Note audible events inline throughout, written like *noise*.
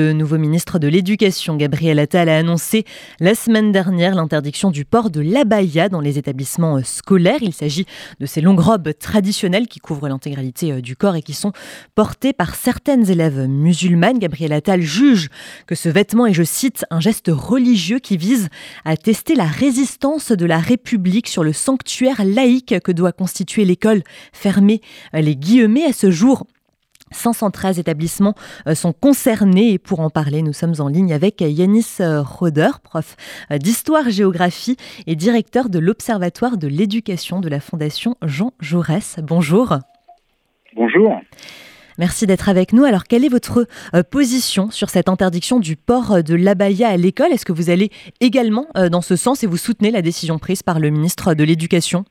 Le nouveau ministre de l'Éducation, Gabriel Attal, a annoncé la semaine dernière l'interdiction du port de l'abaya dans les établissements euh, scolaires. Il s'agit de ces longues robes traditionnelles qui couvrent l'intégralité euh, du corps et qui sont portées par certaines élèves musulmanes. Gabriel Attal juge que ce vêtement est, je cite, un geste religieux qui vise à tester la résistance de la République sur le sanctuaire laïque que doit constituer l'école fermée. Les guillemets à ce jour. 513 établissements euh, sont concernés et pour en parler, nous sommes en ligne avec Yanis euh, Roder, prof euh, d'histoire-géographie et directeur de l'Observatoire de l'éducation de la Fondation Jean Jaurès. Bonjour. Bonjour. Merci d'être avec nous. Alors, quelle est votre position sur cette interdiction du port de l'abaya à l'école? Est-ce que vous allez également dans ce sens et vous soutenez la décision prise par le ministre de l'Éducation?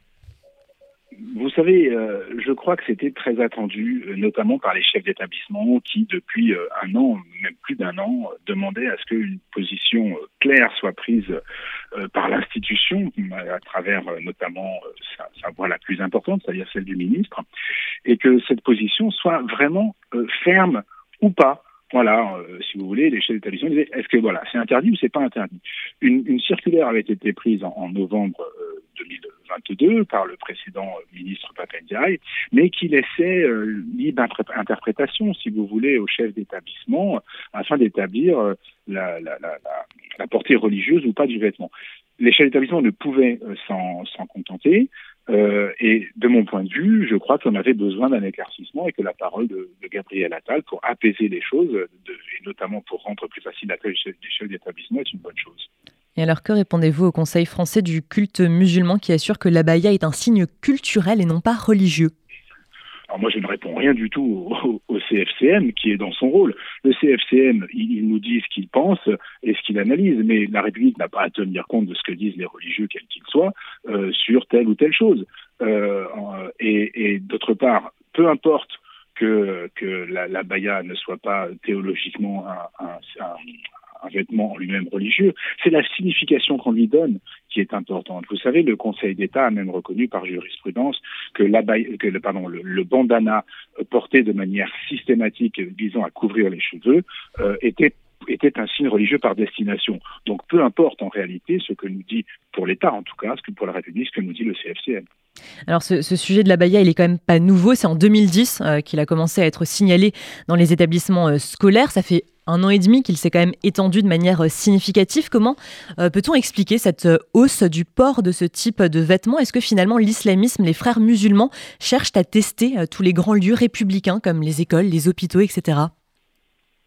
Vous savez, euh, je crois que c'était très attendu, euh, notamment par les chefs d'établissement qui, depuis euh, un an, même plus d'un an, demandaient à ce qu'une position claire soit prise par l'institution, à travers notamment sa, sa, voix la plus importante, c'est-à-dire celle du ministre, et que cette position soit vraiment ferme ou pas. Voilà, si vous voulez, les chefs d'établissement disaient est-ce que voilà, c'est interdit ou c'est pas interdit? Une, circulaire avait été prise en, en novembre 2022 par le précédent ministre Papendiaï, mais qui laissait euh, libre interprétation, si vous voulez, aux chefs d'établissement afin d'établir euh, la, portée religieuse ou pas du vêtement. Les chefs d'établissement ne pouvaient euh, s'en contenter. Euh, et de mon point de vue, je crois qu'on avait besoin d'un éclaircissement et que la parole de, Gabriel Attal pour apaiser les choses, et notamment pour rendre plus facile la tâche des chefs d'établissement, est une bonne chose. Et alors que répondez-vous au Conseil français du culte musulman qui assure que l'abaya est un signe culturel et non pas religieux? Alors moi, je ne réponds rien du tout au, CFCM qui est dans son rôle. Le CFCM, il, nous dit ce qu'il pense et ce qu'il analyse, mais la République n'a pas à tenir compte de ce que disent les religieux, quels qu'ils soient, euh, sur telle ou telle chose. Euh, et, et d'autre part, peu importe que, que la, la baya ne soit pas théologiquement un, un, un, un vêtement en lui-même religieux, c'est la signification qu'on lui donne qui est importante. Vous savez, le Conseil d'État a même reconnu par jurisprudence que, le, bandana porté de manière systématique visant à couvrir les cheveux euh, était un signe religieux par destination. Donc peu importe en réalité ce que nous dit, pour l'État en tout cas, ce que pour la République, ce que nous dit le CFCM. Alors ce, sujet de la baya, il est quand même pas nouveau. C'est en 2010 euh, qu'il a commencé à être signalé dans les établissements euh, scolaires. Ça fait un an et demi qu'il s'est quand même étendu de manière euh, significative. Comment peut-on expliquer cette hausse du port de ce type de vêtements? Est-ce que finalement l'islamisme, les frères musulmans cherchent à tester tous les grands lieux républicains comme les écoles, les hôpitaux, etc.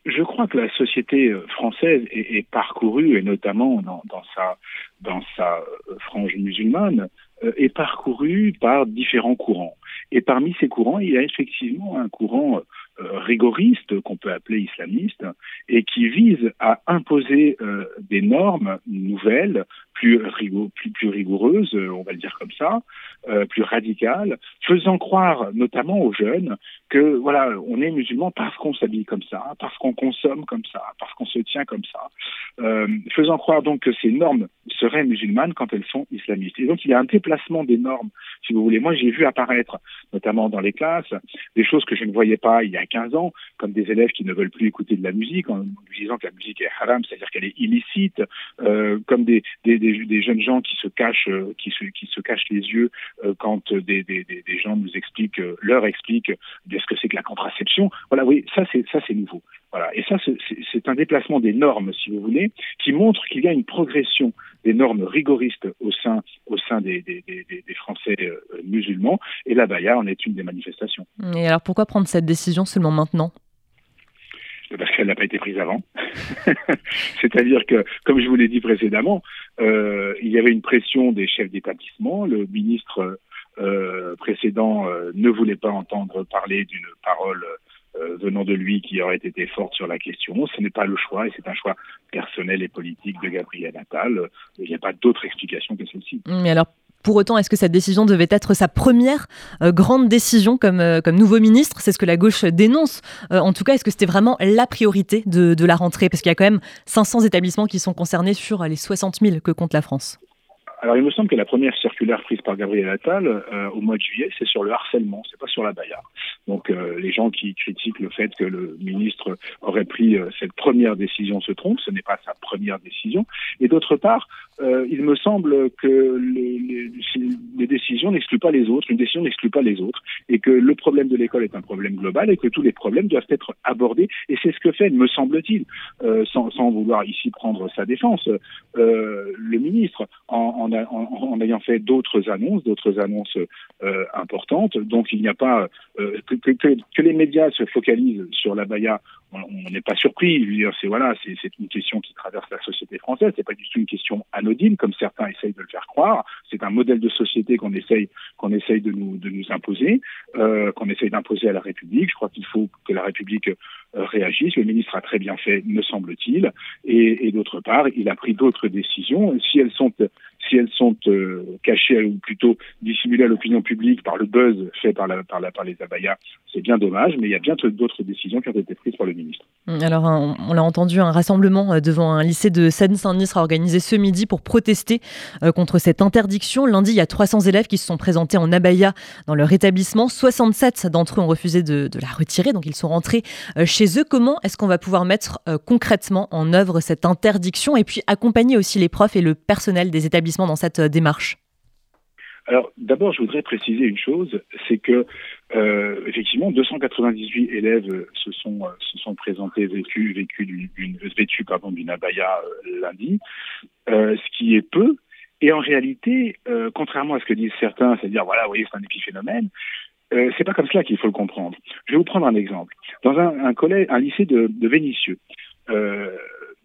Je crois que la société française est, parcourue, et notamment dans, sa, dans sa frange musulmane, euh, est parcouru par différents courants. Et parmi ces courants, il y a effectivement un courant euh, rigoriste qu'on peut appeler islamiste et qui vise à imposer euh, des normes nouvelles plus, rigoureuses, on va le dire comme ça, euh, plus radicales, faisant croire notamment aux jeunes que voilà, on est musulman parce qu'on s'habille comme ça, parce qu'on consomme comme ça, parce qu'on se tient comme ça, euh, faisant croire donc que ces normes seraient musulmanes quand elles sont islamistes. Et donc il y a un déplacement des normes, si vous voulez. Moi j'ai vu apparaître, notamment dans les classes, des choses que je ne voyais pas il y a 15 ans, comme des élèves qui ne veulent plus écouter de la musique en disant que la musique est haram, c'est-à-dire qu'elle est illicite, euh, comme des, des, des des, jeunes gens qui se cachent, euh, qui se, cachent les yeux quand des, des, des, gens nous expliquent, leur expliquent ce que c'est que la contraception. Voilà, oui, ça c'est ça c'est nouveau. Voilà, et ça c'est un déplacement des normes, si vous voulez, qui montre qu'il y a une progression des normes rigoristes au sein au sein des, des, des, des Français musulmans. Et la Baya en est une des manifestations. Et alors pourquoi prendre cette décision seulement maintenant? Parce qu'elle n'a pas été prise avant. *laughs* C'est-à-dire que, comme je vous l'ai dit précédemment, euh, il y avait une pression des chefs d'établissement. Le ministre euh, précédent euh, ne voulait pas entendre parler d'une parole euh, venant de lui qui aurait été forte sur la question. Ce n'est pas le choix, et c'est un choix personnel et politique de Gabriel Attal. Il n'y a pas d'autre explication que celle-ci. Mais alors, pour autant, est-ce que cette décision devait être sa première grande décision comme, nouveau ministre? C'est ce que la gauche dénonce. En tout cas, est-ce que c'était vraiment la priorité de la rentrée? Parce qu'il y a quand même 500 établissements qui sont concernés sur les 60 000 que compte la France. Alors il me semble que la première circulaire prise par Gabriel Attal euh, au mois de juillet, c'est sur le harcèlement, c'est pas sur la baya. Donc euh, les gens qui critiquent le fait que le ministre aurait pris euh, cette première décision se trompent, ce n'est pas sa première décision. Et d'autre part, il me semble que les, les, les décisions n'excluent pas les autres, une décision n'exclut pas les autres, et que le problème de l'école est un problème global et que tous les problèmes doivent être abordés. Et c'est ce que fait, me semble-t-il, sans, sans, vouloir ici prendre sa défense, le ministre en en, ayant fait d'autres annonces, d'autres annonces euh, importantes. Donc il n'y a pas euh, que, les médias se focalisent sur la Baïa. On n'est pas surpris. C'est voilà, c'est une question qui traverse la société française. C'est pas du tout une question anodine comme certains essayent de le faire croire. C'est un modèle de société qu'on essaye qu'on essaye de nous de nous imposer, euh, qu'on essaye d'imposer à la République. Je crois qu'il faut que la République réagisse. Le ministre a très bien fait, me semble-t-il. Et, et d'autre part, il a pris d'autres décisions. Si elles sont si elles sont euh, cachées ou plutôt dissimulées à l'opinion publique par le buzz fait par, les abayas, c'est bien dommage, mais il y a bien d'autres décisions qui ont été prises par le ministre. Hum, alors, on, l'a entendu, un rassemblement euh, devant un lycée de Seine-Saint-Denis sera organisé ce midi pour protester euh, contre cette interdiction. Lundi, il y a 300 élèves qui se sont présentés en abaya dans leur établissement. 67 d'entre eux ont refusé de, la retirer, donc ils sont rentrés chez eux. Comment est-ce qu'on va pouvoir mettre concrètement en œuvre cette interdiction? Et puis accompagner aussi les profs et le personnel des établissements dans cette euh, démarche? Alors d'abord, je voudrais préciser une chose, c'est que euh, effectivement, 298 élèves se sont euh, présentés vécus vécus d'une vêtus pardon d'une abaya lundi, ce qui est peu. Et en réalité, contrairement à ce que disent certains, c'est-à-dire voilà, vous voyez, c'est un épiphénomène. C'est pas comme cela qu'il faut le comprendre. Je vais vous prendre un exemple. Dans un, un collège, un lycée de, de Vénissieux,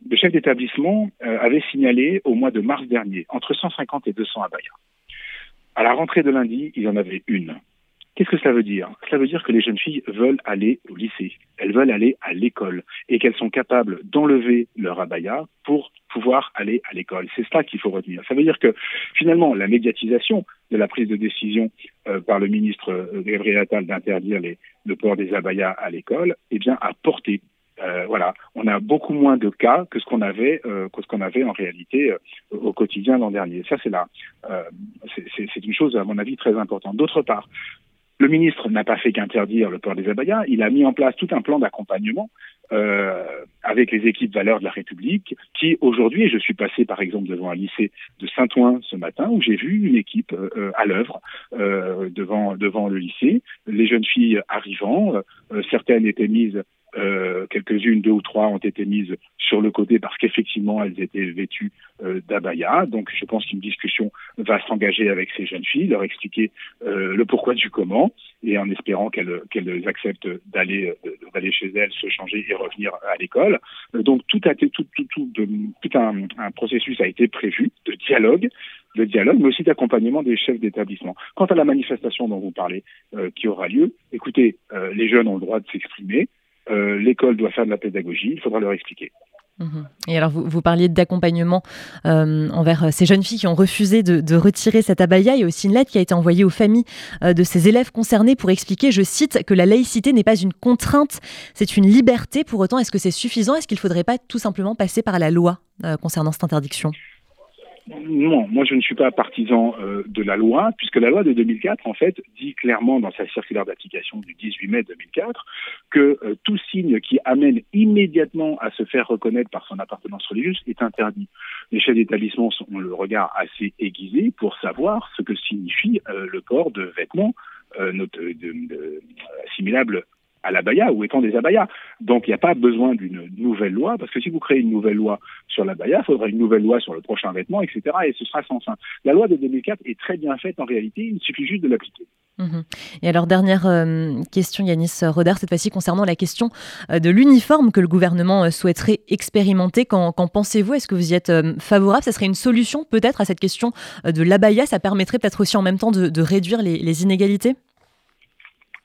le chef d'établissement euh, avait signalé au mois de mars dernier entre 150 et 200 abayas. À la rentrée de lundi, il en avait une. Qu'est-ce que cela veut dire? Cela veut dire que les jeunes filles veulent aller au lycée, elles veulent aller à l'école et qu'elles sont capables d'enlever leur abaya pour pouvoir aller à l'école. C'est cela qu'il faut retenir. Ça veut dire que finalement, la médiatisation de la prise de décision euh, par le ministre euh, Gabriel Attal d'interdire le port des abayas à l'école, eh bien, a porté euh, voilà, on a beaucoup moins de cas que ce qu'on avait, euh, que ce qu'on avait en réalité euh, au quotidien l'an dernier. Ça, c'est là, c'est une chose à mon avis très importante. D'autre part, le ministre n'a pas fait qu'interdire le port des abayas, il a mis en place tout un plan d'accompagnement avec les équipes valeurs de la République, qui aujourd'hui, je suis passé par exemple devant un lycée de Saint-Ouen ce matin, où j'ai vu une équipe à l'œuvre devant devant le lycée, les jeunes filles arrivant, certaines étaient mises euh, quelques-unes, deux ou trois, ont été mises sur le côté parce qu'effectivement elles étaient vêtues euh, d'abaya. Donc je pense qu'une discussion va s'engager avec ces jeunes filles, leur expliquer euh, le pourquoi du comment, et en espérant qu'elles qu'elles acceptent d'aller d'aller chez elles, se changer et revenir à l'école. donc tout a tout tout tout, de, tout un, un processus a été prévu de dialogue de dialogue, mais aussi d'accompagnement des chefs d'établissement. Quant à la manifestation dont vous parlez, euh, qui aura lieu, écoutez, euh, les jeunes ont le droit de s'exprimer, euh, l'école doit faire de la pédagogie, il faudra leur expliquer. Mhm. Et alors, vous, vous parliez d'accompagnement euh, envers euh, ces jeunes filles qui ont refusé de, de, retirer cette abaya. Il y a aussi une lettre qui a été envoyée aux familles euh, de ces élèves concernés pour expliquer, je cite, que la laïcité n'est pas une contrainte, c'est une liberté. Pour autant, est-ce que c'est suffisant? Est-ce qu'il ne faudrait pas tout simplement passer par la loi euh, concernant cette interdiction? Non, moi je ne suis pas partisan euh, de la loi, puisque la loi de 2004, en fait, dit clairement dans sa circulaire d'application du 18 mai 2004 que euh, tout signe qui amène immédiatement à se faire reconnaître par son appartenance religieuse est interdit. Les chefs d'établissement ont le regard assez aiguisé pour savoir ce que signifie euh, le port de vêtements euh, assimilables à l'abaya ou étant des abayas. Donc il n'y a pas besoin d'une nouvelle loi, parce que si vous créez une nouvelle loi sur l'abaya, il faudra une nouvelle loi sur le prochain vêtement, etc. Et ce sera sans fin. La loi de 2004 est très bien faite en réalité, il suffit juste de l'appliquer. Mmh. Et alors, dernière euh, question, Yanis Rodard, cette fois-ci concernant la question euh, de l'uniforme que le gouvernement euh, souhaiterait expérimenter. Qu'en pensez-vous? Est-ce que vous y êtes favorable? Ça serait une solution peut-être à cette question de l'abaya? Ça permettrait peut-être aussi en même temps de, réduire les inégalités?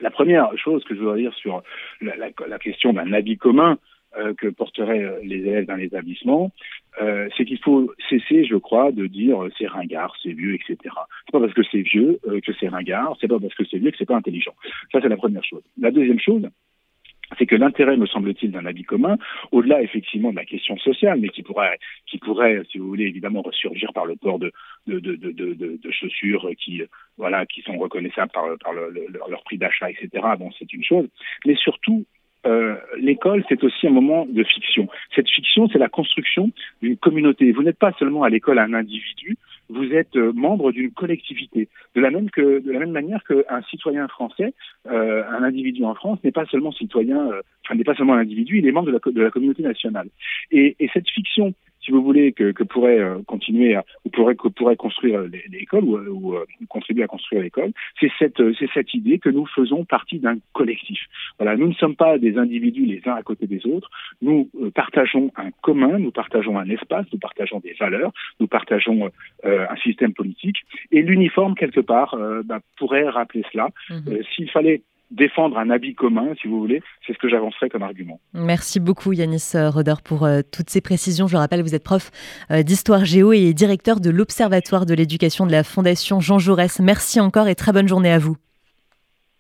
La première chose que je voudrais dire sur la, question d'un habit commun euh, que porteraient euh, les élèves dans l'établissement, euh, c'est qu'il faut cesser, je crois, de dire euh, c'est ringard, c'est vieux, etc. C'est pas parce que c'est vieux que c'est ringard, c'est pas parce que c'est vieux que c'est pas intelligent. Ça, c'est la première chose. La deuxième chose, c'est que l'intérêt, me semble-t-il, d'un habit commun, au-delà effectivement de la question sociale, mais qui pourrait, qui pourrait, si vous voulez, évidemment ressurgir par le port de, de, de, de, de chaussures qui, voilà, qui sont reconnaissables par, le, leur prix d'achat, etc. Bon, c'est une chose, mais surtout euh, l'école, c'est aussi un moment de fiction. Cette fiction, c'est la construction d'une communauté. Vous n'êtes pas seulement à l'école un individu, vous êtes euh, membre d'une collectivité. De la même que, de la même manière qu'un citoyen français, euh, un individu en France n'est pas seulement citoyen, euh, enfin n'est pas seulement un individu, il est membre de la, communauté nationale. Et cette fiction si vous voulez, que, que pourrait euh, continuer à, ou pourrait, que pourrait construire l'école ou, ou euh, contribuer à construire l'école, c'est cette, c'est cette idée que nous faisons partie d'un collectif. Voilà, nous ne sommes pas des individus les uns à côté des autres. Nous euh, partageons un commun, nous partageons un espace, nous partageons des valeurs, nous partageons un système politique. Et l'uniforme quelque part bah, pourrait rappeler cela. Mmh. S'il fallait défendre un habit commun, si vous voulez, c'est ce que j'avancerai comme argument. Merci beaucoup Yanis Roder pour euh, toutes ces précisions. Je rappelle, vous êtes prof euh, d'histoire géo et directeur de l'Observatoire de l'éducation de la Fondation Jean Jaurès. Merci encore et très bonne journée à vous.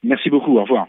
Merci beaucoup, au revoir.